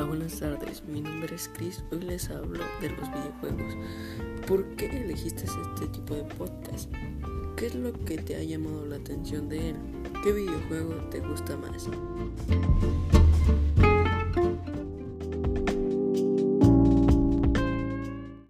Hola, buenas tardes. mi nombre es Chris. Hoy les hablo de los videojuegos. ¿Por qué elegiste este tipo de podcast? ¿Qué es lo que te ha llamado la atención de él? ¿Qué videojuego te gusta más?